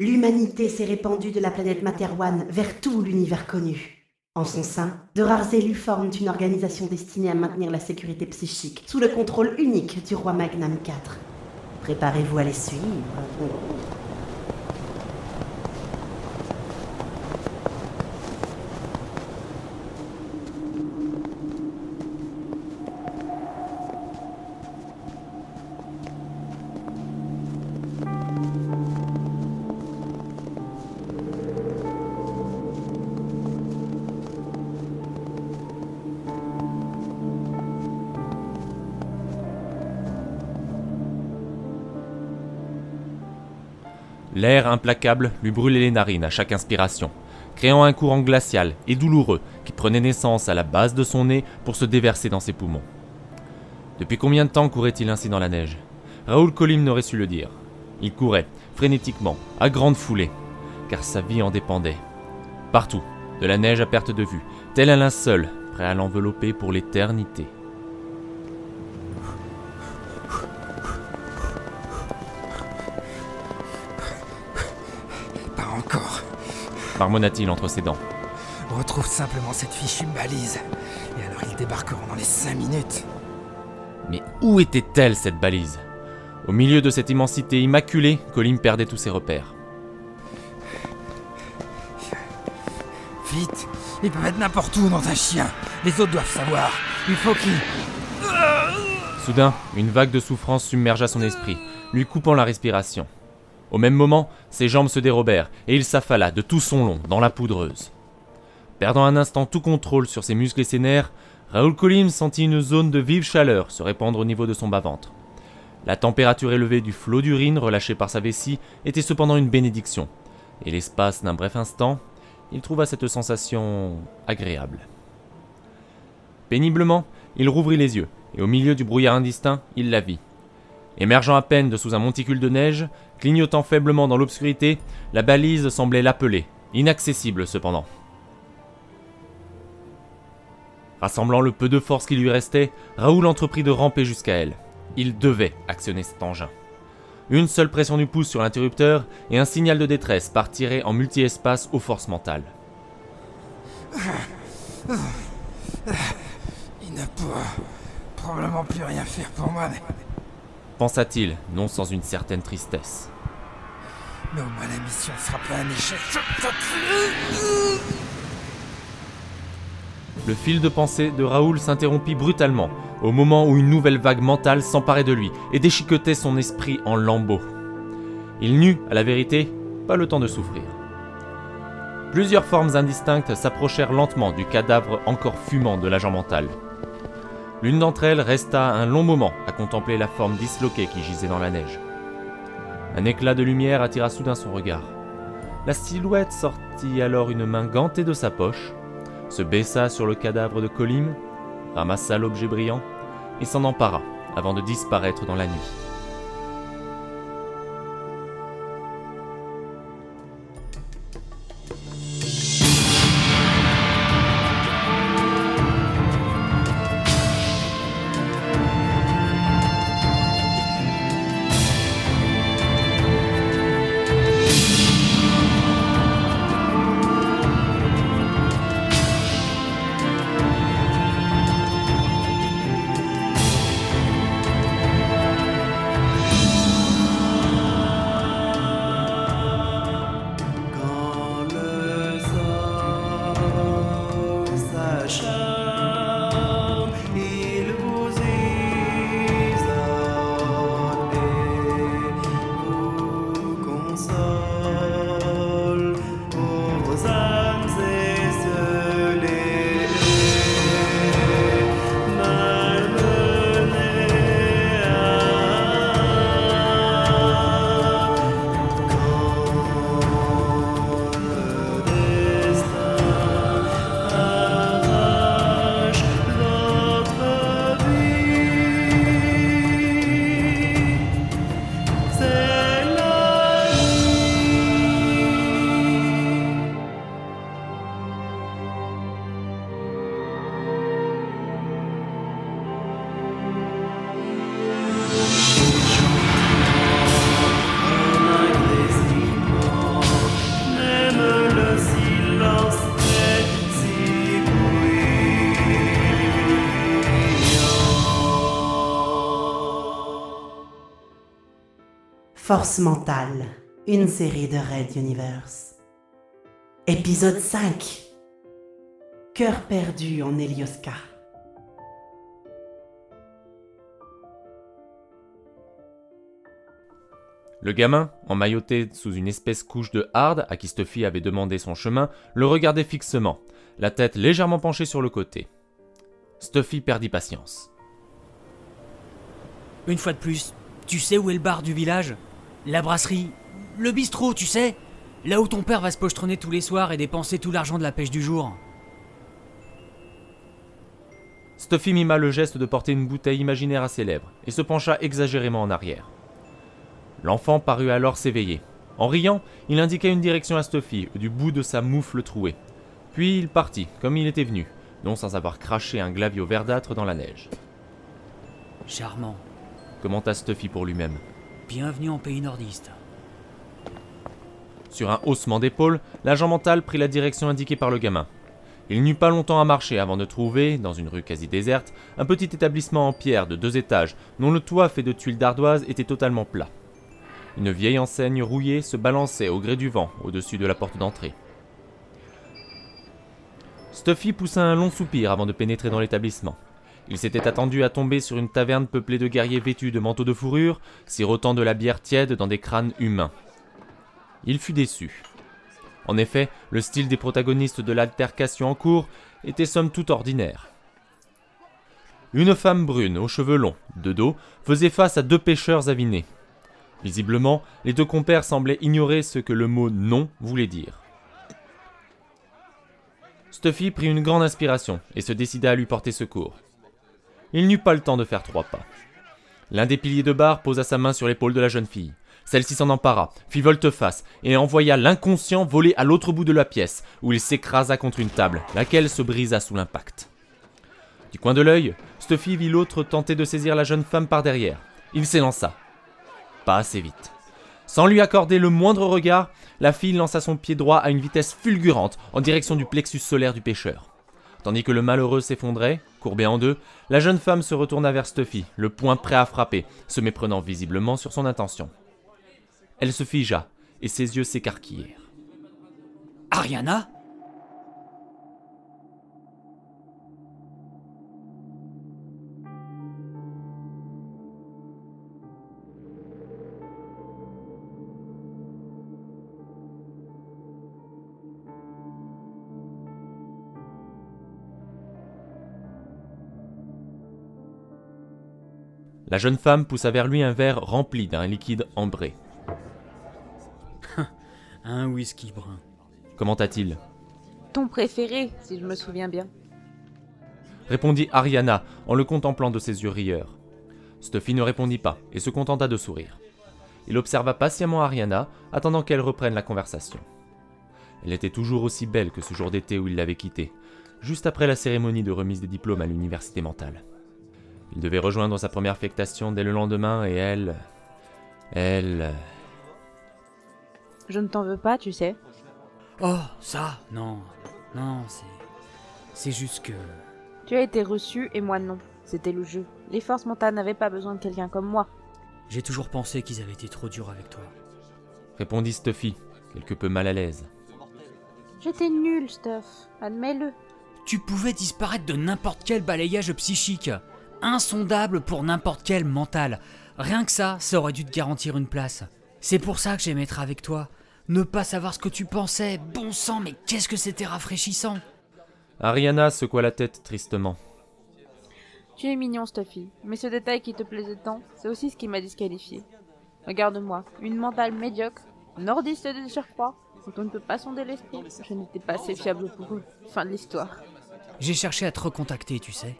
L'humanité s'est répandue de la planète Materwan vers tout l'univers connu. En son sein, de rares élus forment une organisation destinée à maintenir la sécurité psychique sous le contrôle unique du roi Magnam IV. Préparez-vous à les suivre. L'air implacable lui brûlait les narines à chaque inspiration, créant un courant glacial et douloureux qui prenait naissance à la base de son nez pour se déverser dans ses poumons. Depuis combien de temps courait-il ainsi dans la neige? Raoul Colim n'aurait su le dire. Il courait, frénétiquement, à grande foulée, car sa vie en dépendait. Partout, de la neige à perte de vue, tel un linceul, prêt à l'envelopper pour l'éternité. Marmonna-t-il entre ses dents. Retrouve simplement cette fichue balise, et alors ils débarqueront dans les cinq minutes. Mais où était-elle, cette balise? Au milieu de cette immensité immaculée, Colim perdait tous ses repères. Vite Ils peuvent être n'importe où dans un chien Les autres doivent savoir Il faut qu'ils... Soudain, une vague de souffrance submergea son esprit, lui coupant la respiration. Au même moment, ses jambes se dérobèrent et il s'affala de tout son long dans la poudreuse. Perdant un instant tout contrôle sur ses muscles et ses nerfs, Raoul Colim sentit une zone de vive chaleur se répandre au niveau de son bas-ventre. La température élevée du flot d'urine relâché par sa vessie était cependant une bénédiction, et l'espace d'un bref instant, il trouva cette sensation agréable. Péniblement, il rouvrit les yeux, et au milieu du brouillard indistinct, il la vit. Émergeant à peine de sous un monticule de neige, clignotant faiblement dans l'obscurité, la balise semblait l'appeler, inaccessible cependant. Rassemblant le peu de force qui lui restait, Raoul entreprit de ramper jusqu'à elle. Il devait actionner cet engin. Une seule pression du pouce sur l'interrupteur et un signal de détresse partirait en multi-espace aux forces mentales. Il ne pourra probablement plus rien faire pour moi, pensa-t-il, non sans une certaine tristesse. Mais au moins la mission sera pas un échec. Le fil de pensée de Raoul s'interrompit brutalement, au moment où une nouvelle vague mentale s'emparait de lui et déchiquetait son esprit en lambeaux. Il n'eut, à la vérité, pas le temps de souffrir. Plusieurs formes indistinctes s'approchèrent lentement du cadavre encore fumant de l'agent mental. L'une d'entre elles resta un long moment à contempler la forme disloquée qui gisait dans la neige. Un éclat de lumière attira soudain son regard. La silhouette sortit alors une main gantée de sa poche, se baissa sur le cadavre de Colim, ramassa l'objet brillant et s'en empara avant de disparaître dans la nuit. Force mentale, une série de Red Universe. Épisode 5 Cœur perdu en Elioska. Le gamin, emmailloté sous une espèce couche de harde à qui Stuffy avait demandé son chemin, le regardait fixement, la tête légèrement penchée sur le côté. Stuffy perdit patience. Une fois de plus, tu sais où est le bar du village? La brasserie Le bistrot, tu sais Là où ton père va se pochetronner tous les soirs et dépenser tout l'argent de la pêche du jour. Stuffy mima le geste de porter une bouteille imaginaire à ses lèvres et se pencha exagérément en arrière. L'enfant parut alors s'éveiller. En riant, il indiqua une direction à Stuffy du bout de sa moufle trouée. Puis il partit, comme il était venu, non sans avoir craché un glavio verdâtre dans la neige. Charmant. Commenta Stuffy pour lui-même. Bienvenue en pays nordiste. Sur un haussement d'épaule, l'agent mental prit la direction indiquée par le gamin. Il n'eut pas longtemps à marcher avant de trouver, dans une rue quasi déserte, un petit établissement en pierre de deux étages, dont le toit fait de tuiles d'ardoise était totalement plat. Une vieille enseigne rouillée se balançait au gré du vent au-dessus de la porte d'entrée. Stuffy poussa un long soupir avant de pénétrer dans l'établissement. Il s'était attendu à tomber sur une taverne peuplée de guerriers vêtus de manteaux de fourrure, sirotant de la bière tiède dans des crânes humains. Il fut déçu. En effet, le style des protagonistes de l'altercation en cours était somme toute ordinaire. Une femme brune, aux cheveux longs, de dos, faisait face à deux pêcheurs avinés. Visiblement, les deux compères semblaient ignorer ce que le mot non voulait dire. Stuffy prit une grande inspiration et se décida à lui porter secours. Il n'eut pas le temps de faire trois pas. L'un des piliers de bar posa sa main sur l'épaule de la jeune fille. Celle-ci s'en empara, fit volte-face et envoya l'inconscient voler à l'autre bout de la pièce, où il s'écrasa contre une table, laquelle se brisa sous l'impact. Du coin de l'œil, Stuffy vit l'autre tenter de saisir la jeune femme par derrière. Il s'élança. Pas assez vite. Sans lui accorder le moindre regard, la fille lança son pied droit à une vitesse fulgurante en direction du plexus solaire du pêcheur. Tandis que le malheureux s'effondrait, courbé en deux, la jeune femme se retourna vers Stuffy, le poing prêt à frapper, se méprenant visiblement sur son intention. Elle se figea, et ses yeux s'écarquillèrent. Ariana? La jeune femme poussa vers lui un verre rempli d'un liquide ambré. Un whisky brun. Commenta-t-il Ton préféré, si je me souviens bien. répondit Ariana en le contemplant de ses yeux rieurs. Stuffy ne répondit pas et se contenta de sourire. Il observa patiemment Ariana, attendant qu'elle reprenne la conversation. Elle était toujours aussi belle que ce jour d'été où il l'avait quittée, juste après la cérémonie de remise des diplômes à l'université mentale. Il devait rejoindre sa première affectation dès le lendemain et elle. Elle. Je ne t'en veux pas, tu sais. Oh, ça Non. Non, c'est. C'est juste que. Tu as été reçu et moi non. C'était le jeu. Les forces mentales n'avaient pas besoin de quelqu'un comme moi. J'ai toujours pensé qu'ils avaient été trop durs avec toi. répondit Stuffy, quelque peu mal à l'aise. J'étais nul, Stuff. Admets-le. Tu pouvais disparaître de n'importe quel balayage psychique. Insondable pour n'importe quel mental. Rien que ça, ça aurait dû te garantir une place. C'est pour ça que j'aimais être avec toi. Ne pas savoir ce que tu pensais. Bon sang, mais qu'est-ce que c'était rafraîchissant. Ariana secoua la tête tristement. Tu es mignon, Stuffy. Mais ce détail qui te plaisait tant, c'est aussi ce qui m'a disqualifié. Regarde-moi, une mentale médiocre, nordiste de surcroît, dont on ne peut pas sonder l'esprit. Je n'étais pas assez fiable pour eux. Fin de l'histoire. J'ai cherché à te recontacter, tu sais.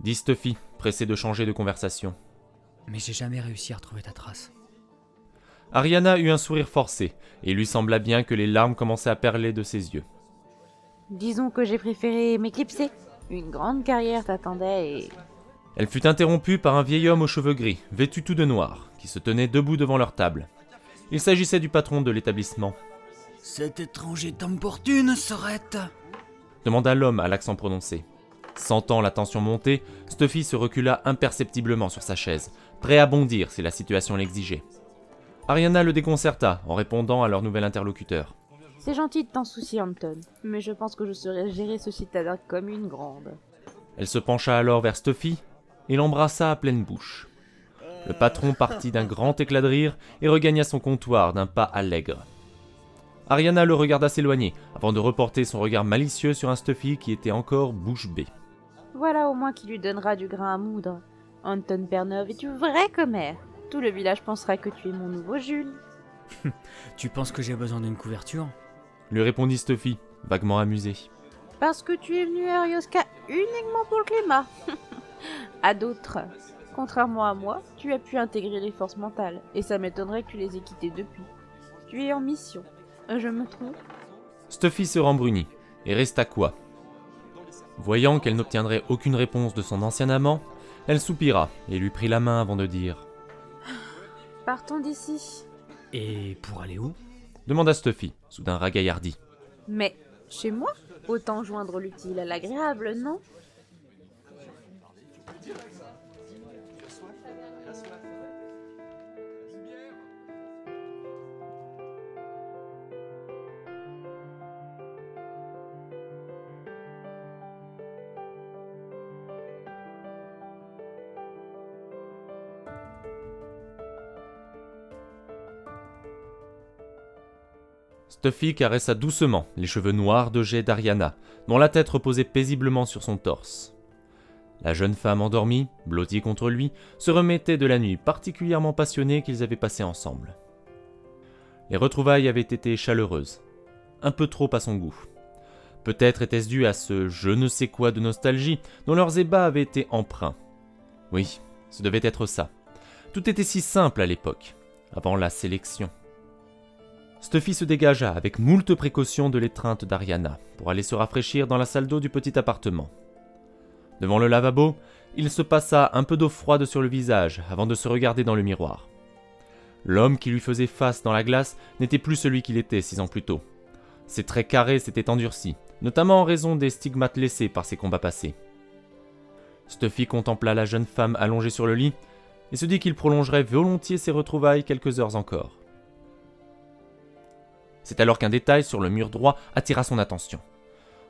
Dit Stuffy, pressé de changer de conversation. Mais j'ai jamais réussi à retrouver ta trace. Ariana eut un sourire forcé, et il lui sembla bien que les larmes commençaient à perler de ses yeux. Disons que j'ai préféré m'éclipser. Une grande carrière t'attendait et... Elle fut interrompue par un vieil homme aux cheveux gris, vêtu tout de noir, qui se tenait debout devant leur table. Il s'agissait du patron de l'établissement. Cet étranger t'importune, Sorette demanda l'homme à l'accent prononcé. Sentant la tension monter, Stuffy se recula imperceptiblement sur sa chaise, prêt à bondir si la situation l'exigeait. Ariana le déconcerta en répondant à leur nouvel interlocuteur. C'est gentil de t'en soucier, Anton, mais je pense que je saurais gérer ce citadin comme une grande. Elle se pencha alors vers Stuffy et l'embrassa à pleine bouche. Le patron partit d'un grand éclat de rire et regagna son comptoir d'un pas allègre. Ariana le regarda s'éloigner avant de reporter son regard malicieux sur un Stuffy qui était encore bouche bée. Voilà au moins qui lui donnera du grain à moudre. Anton Pernov est une vraie commère. Tout le village pensera que tu es mon nouveau Jules. Tu penses que j'ai besoin d'une couverture? Lui répondit Stuffy, vaguement amusé. Parce que tu es venu à Ryoska uniquement pour le climat. à d'autres. Contrairement à moi, tu as pu intégrer les forces mentales, et ça m'étonnerait que tu les aies quittées depuis. Tu es en mission. Je me trompe? Stuffy se rembrunit et resta quoi? Voyant qu'elle n'obtiendrait aucune réponse de son ancien amant, elle soupira et lui prit la main avant de dire Partons d'ici. Et pour aller où? demanda Stuffy, soudain ragaillardi. Mais chez moi? Autant joindre l'utile à l'agréable, non? Caressa doucement les cheveux noirs de jet d'Ariana, dont la tête reposait paisiblement sur son torse. La jeune femme endormie, blottie contre lui, se remettait de la nuit particulièrement passionnée qu'ils avaient passée ensemble. Les retrouvailles avaient été chaleureuses, un peu trop à son goût. Peut-être était-ce dû à ce je ne sais quoi de nostalgie dont leurs ébats avaient été empreints. Oui, ce devait être ça. Tout était si simple à l'époque, avant la sélection. Stuffy se dégagea avec moult précautions de l'étreinte d'Ariana pour aller se rafraîchir dans la salle d'eau du petit appartement. Devant le lavabo, il se passa un peu d'eau froide sur le visage avant de se regarder dans le miroir. L'homme qui lui faisait face dans la glace n'était plus celui qu'il était six ans plus tôt. Ses traits carrés s'étaient endurcis, notamment en raison des stigmates laissés par ses combats passés. Stuffy contempla la jeune femme allongée sur le lit et se dit qu'il prolongerait volontiers ses retrouvailles quelques heures encore. C'est alors qu'un détail sur le mur droit attira son attention.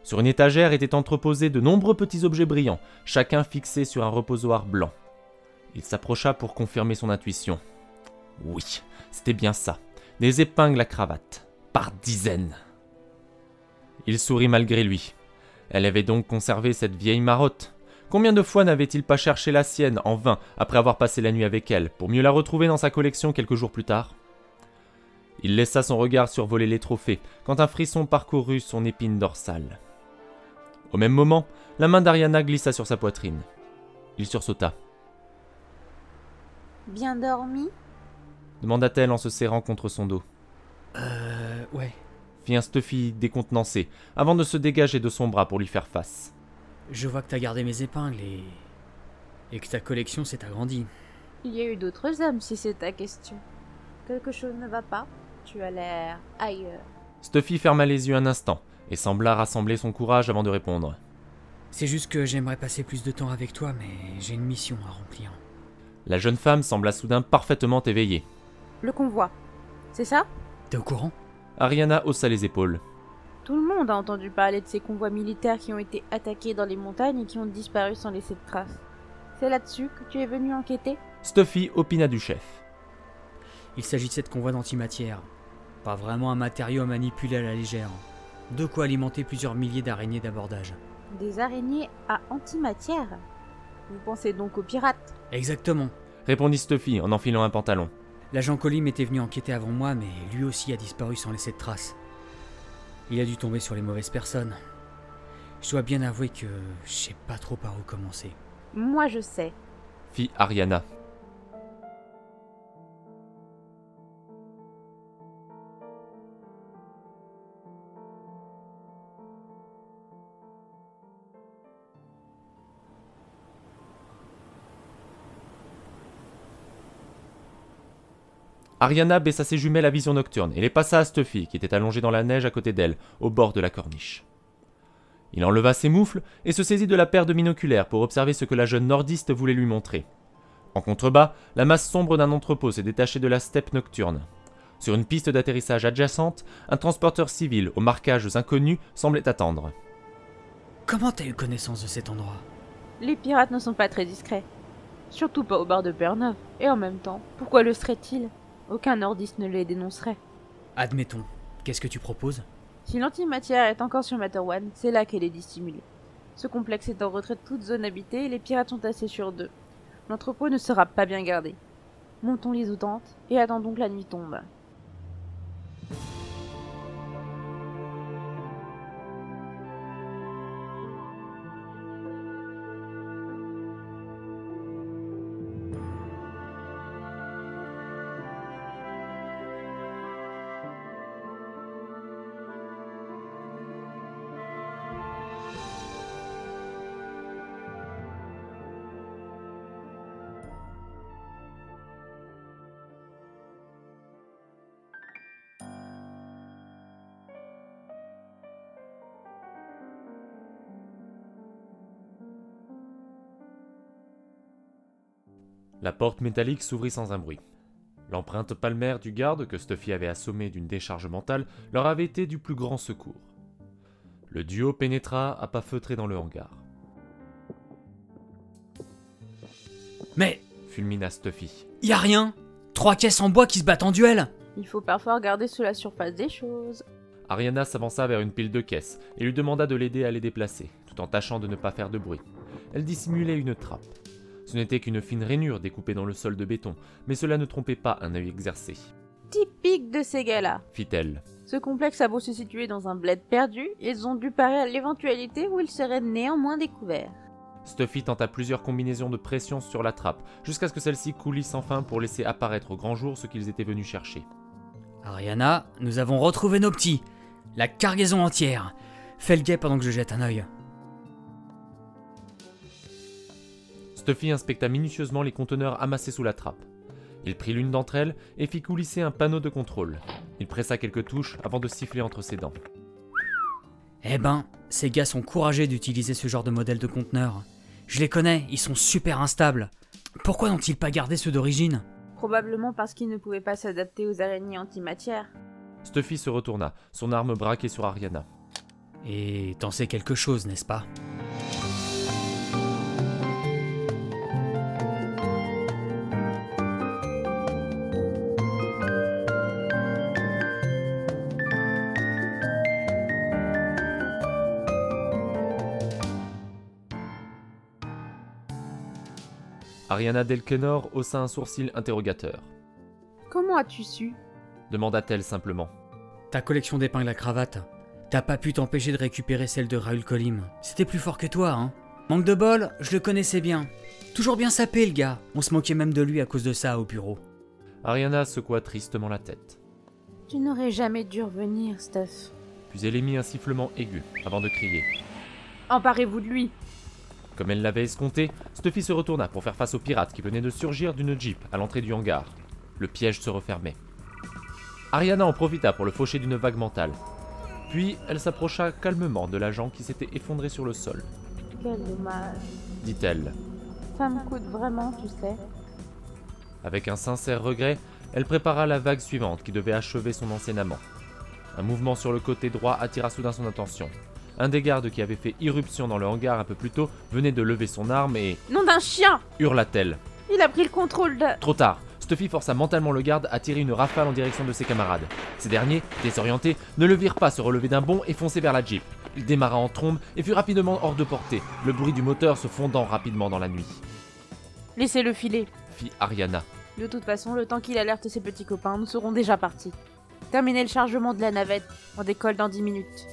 Sur une étagère étaient entreposés de nombreux petits objets brillants, chacun fixé sur un reposoir blanc. Il s'approcha pour confirmer son intuition. Oui, c'était bien ça. Des épingles à cravate. Par dizaines. Il sourit malgré lui. Elle avait donc conservé cette vieille marotte. Combien de fois n'avait-il pas cherché la sienne en vain après avoir passé la nuit avec elle, pour mieux la retrouver dans sa collection quelques jours plus tard? Il laissa son regard survoler les trophées, quand un frisson parcourut son épine dorsale. Au même moment, la main d'Ariana glissa sur sa poitrine. Il sursauta. Bien dormi? demanda-t-elle en se serrant contre son dos. Euh. Ouais. Fit un Stuffy décontenancé, avant de se dégager de son bras pour lui faire face. Je vois que t'as gardé mes épingles et. et que ta collection s'est agrandie. Il y a eu d'autres hommes, si c'est ta question. Quelque chose ne va pas? Tu as l'air ailleurs. Stuffy ferma les yeux un instant et sembla rassembler son courage avant de répondre. C'est juste que j'aimerais passer plus de temps avec toi, mais j'ai une mission à remplir. La jeune femme sembla soudain parfaitement éveillée. Le convoi. C'est ça? T'es au courant? Ariana haussa les épaules. Tout le monde a entendu parler de ces convois militaires qui ont été attaqués dans les montagnes et qui ont disparu sans laisser de traces. C'est là-dessus que tu es venu enquêter? Stuffy opina du chef. Il s'agit de cette convoi d'antimatière. Pas vraiment un matériau à manipuler à la légère. De quoi alimenter plusieurs milliers d'araignées d'abordage. Des araignées à antimatière Vous pensez donc aux pirates Exactement. Répondit Stuffy en enfilant un pantalon. L'agent Colim était venu enquêter avant moi, mais lui aussi a disparu sans laisser de traces. Il a dû tomber sur les mauvaises personnes. Je dois bien avouer que je sais pas trop par où commencer. Moi je sais. Fit Ariana. Ariana baissa ses jumelles à vision nocturne et les passa à Stuffy, qui était allongé dans la neige à côté d'elle, au bord de la corniche. Il enleva ses moufles et se saisit de la paire de binoculaires pour observer ce que la jeune nordiste voulait lui montrer. En contrebas, la masse sombre d'un entrepôt s'est détachée de la steppe nocturne. Sur une piste d'atterrissage adjacente, un transporteur civil aux marquages inconnus semblait attendre. Comment t'as eu connaissance de cet endroit? Les pirates ne sont pas très discrets. Surtout pas au bar de Bernov. Et en même temps, pourquoi le serait-il Aucun nordiste ne les dénoncerait. Admettons. Qu'est-ce que tu proposes? Si l'antimatière est encore sur Materwan, c'est là qu'elle est dissimulée. Ce complexe est en retrait de toute zone habitée et les pirates sont assez sûrs d'eux. L'entrepôt ne sera pas bien gardé. Montons les tentes et attendons que la nuit tombe. La porte métallique s'ouvrit sans un bruit. L'empreinte palmaire du garde que Stuffy avait assommé d'une décharge mentale leur avait été du plus grand secours. Le duo pénétra à pas feutrés dans le hangar. Mais Fulmina Stuffy. y a rien Trois caisses en bois qui se battent en duel Il faut parfois regarder sous la surface des choses. Ariana s'avança vers une pile de caisses et lui demanda de l'aider à les déplacer, tout en tâchant de ne pas faire de bruit. Elle dissimulait une trappe. Ce n'était qu'une fine rainure découpée dans le sol de béton, mais cela ne trompait pas un œil exercé, Typique de ces gars-là. fit-elle. Ce complexe a beau se situer dans un bled perdu, ils ont dû parer à l'éventualité où ils seraient néanmoins découverts. Stuffy tenta plusieurs combinaisons de pression sur la trappe, jusqu'à ce que celle-ci coulisse enfin pour laisser apparaître au grand jour ce qu'ils étaient venus chercher. Ariana, nous avons retrouvé nos petits. La cargaison entière. Fais le guet pendant que je jette un œil. Stuffy inspecta minutieusement les conteneurs amassés sous la trappe. Il prit l'une d'entre elles et fit coulisser un panneau de contrôle. Il pressa quelques touches avant de siffler entre ses dents. Eh ben, ces gars sont courageux d'utiliser ce genre de modèle de conteneur. Je les connais, ils sont super instables. Pourquoi n'ont-ils pas gardé ceux d'origine? Probablement parce qu'ils ne pouvaient pas s'adapter aux araignées antimatière. Stuffy se retourna, son arme braquée sur Ariana. Et t'en sais quelque chose, n'est-ce pas? Ariana Delkenor haussa un sourcil interrogateur. Comment as-tu su? Demanda-t-elle simplement. Ta collection d'épingles à cravate. T'as pas pu t'empêcher de récupérer celle de Raoul Colim. C'était plus fort que toi, hein Manque de bol, je le connaissais bien. Toujours bien sapé, le gars. On se moquait même de lui à cause de ça au bureau. Ariana secoua tristement la tête. Tu n'aurais jamais dû revenir, Steph. Puis elle émit un sifflement aigu avant de crier. Emparez-vous de lui. Comme elle l'avait escompté, Stuffy se retourna pour faire face aux pirates qui venaient de surgir d'une jeep à l'entrée du hangar. Le piège se refermait. Ariana en profita pour le faucher d'une vague mentale. Puis elle s'approcha calmement de l'agent qui s'était effondré sur le sol, Quel dommage. dit-elle. Ça me coûte vraiment, tu sais. Avec un sincère regret, elle prépara la vague suivante qui devait achever son ancien amant. Un mouvement sur le côté droit attira soudain son attention. Un des gardes qui avait fait irruption dans le hangar un peu plus tôt venait de lever son arme et Nom d'un chien hurla-t-elle. Il a pris le contrôle de... Trop tard, Stuffy força mentalement le garde à tirer une rafale en direction de ses camarades. Ces derniers, désorientés, ne le virent pas se relever d'un bond et foncer vers la jeep. Il démarra en trombe et fut rapidement hors de portée, le bruit du moteur se fondant rapidement dans la nuit. Laissez-le filer. Fit Ariana. De toute façon, le temps qu'il alerte ses petits copains, nous serons déjà partis. Terminez le chargement de la navette. On décolle dans 10 minutes.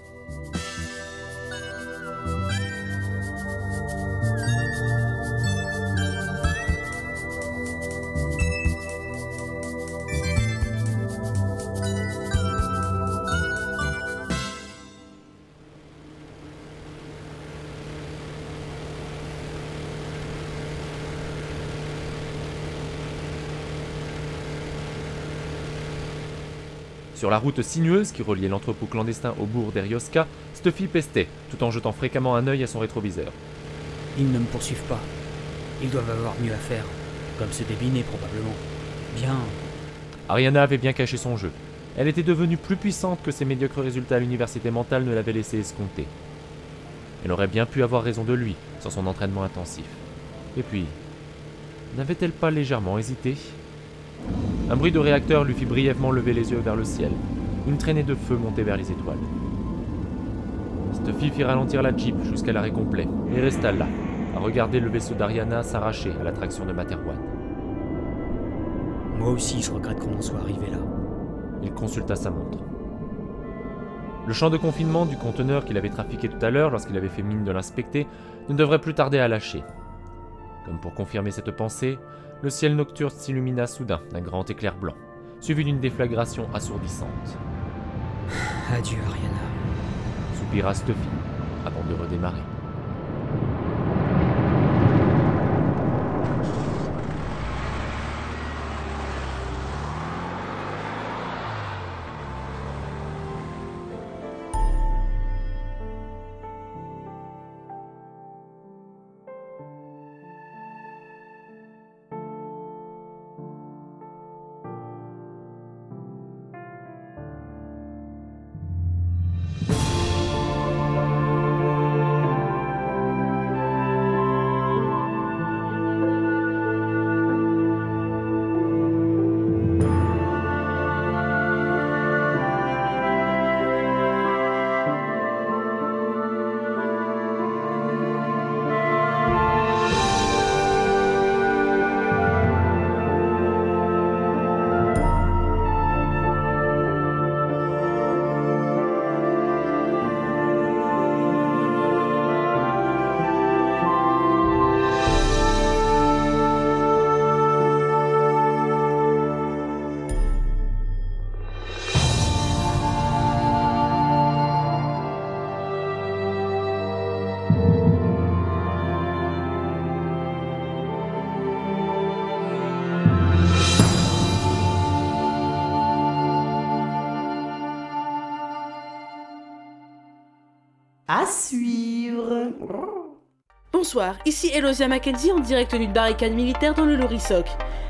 Sur la route sinueuse qui reliait l'entrepôt clandestin au bourg d'Erioska, Stuffy pestait, tout en jetant fréquemment un œil à son rétroviseur. Ils ne me poursuivent pas. Ils doivent avoir mieux à faire. Comme ce débiné, probablement. Bien. Ariana avait bien caché son jeu. Elle était devenue plus puissante que ses médiocres résultats à l'université mentale ne l'avaient laissé escompter. Elle aurait bien pu avoir raison de lui, sans son entraînement intensif. Et puis, n'avait-elle pas légèrement hésité? Un bruit de réacteur lui fit brièvement lever les yeux vers le ciel. Une traînée de feu montait vers les étoiles. Stuffy fit ralentir la Jeep jusqu'à l'arrêt complet et resta là, à regarder le vaisseau d'Ariana s'arracher à l'attraction de Materwan. Moi aussi, je regrette qu'on en soit arrivé là. Il consulta sa montre. Le champ de confinement du conteneur qu'il avait trafiqué tout à l'heure lorsqu'il avait fait mine de l'inspecter ne devrait plus tarder à lâcher. Comme pour confirmer cette pensée, le ciel nocturne s'illumina soudain d'un grand éclair blanc, suivi d'une déflagration assourdissante. Adieu, Ariana. Soupira Stuffy avant de redémarrer. Suivre. Bonsoir, ici Elosia Mackenzie en direct d'une barricade militaire dans le Lorisoc.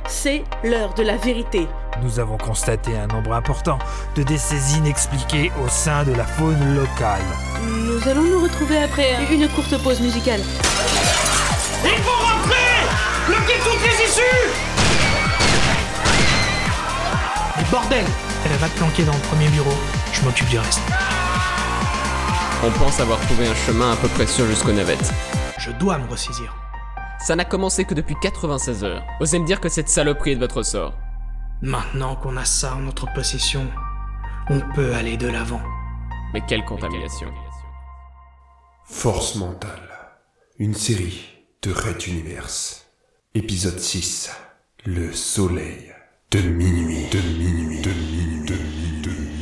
C'est l'heure de la vérité. Nous avons constaté un nombre important de décès inexpliqués au sein de la faune locale. Nous allons nous retrouver après une courte pause musicale. Il faut rentrer Bloquez toutes les issues Mais bordel Elle va te planquer dans le premier bureau. Je m'occupe du reste. On pense avoir trouvé un chemin à peu près sûr jusqu'aux navettes. Je dois me ressaisir. Ça n'a commencé que depuis 96 heures. Osez me dire que cette saloperie est de votre sort. Maintenant qu'on a ça en notre possession, on peut aller de l'avant. Mais quelle contamination. Force mentale. Une série de Red Universe. Épisode 6. Le soleil de minuit. De minuit. De minuit. De minuit.